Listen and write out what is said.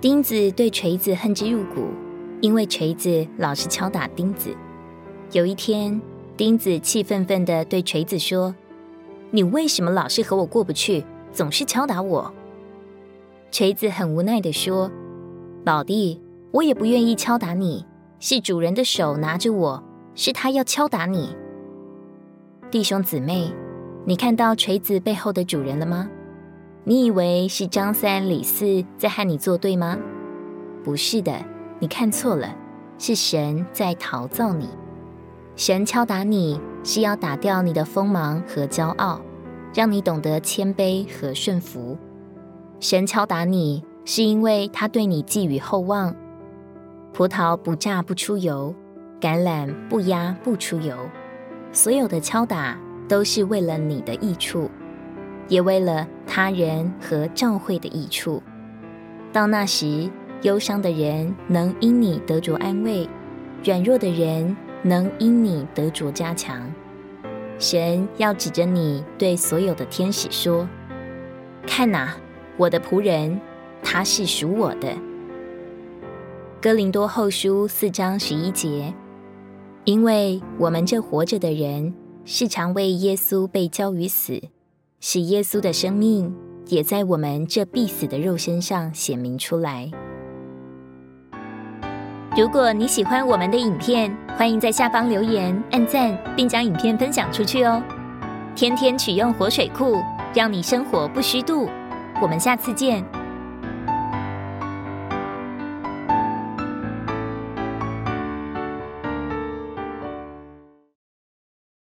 钉子对锤子恨之入骨，因为锤子老是敲打钉子。有一天，钉子气愤愤地对锤子说：“你为什么老是和我过不去，总是敲打我？”锤子很无奈地说：“老弟，我也不愿意敲打你，是主人的手拿着我，是他要敲打你。”弟兄姊妹，你看到锤子背后的主人了吗？你以为是张三李四在和你作对吗？不是的，你看错了，是神在陶造你。神敲打你是要打掉你的锋芒和骄傲，让你懂得谦卑和顺服。神敲打你是因为他对你寄予厚望。葡萄不榨不出油，橄榄不压不出油。所有的敲打都是为了你的益处。也为了他人和教会的益处。到那时，忧伤的人能因你得着安慰，软弱的人能因你得着加强。神要指着你对所有的天使说：“看哪，我的仆人，他是属我的。”哥林多后书四章十一节，因为我们这活着的人，是常为耶稣被交于死。使耶稣的生命也在我们这必死的肉身上显明出来。如果你喜欢我们的影片，欢迎在下方留言、按赞，并将影片分享出去哦。天天取用活水库，让你生活不虚度。我们下次见。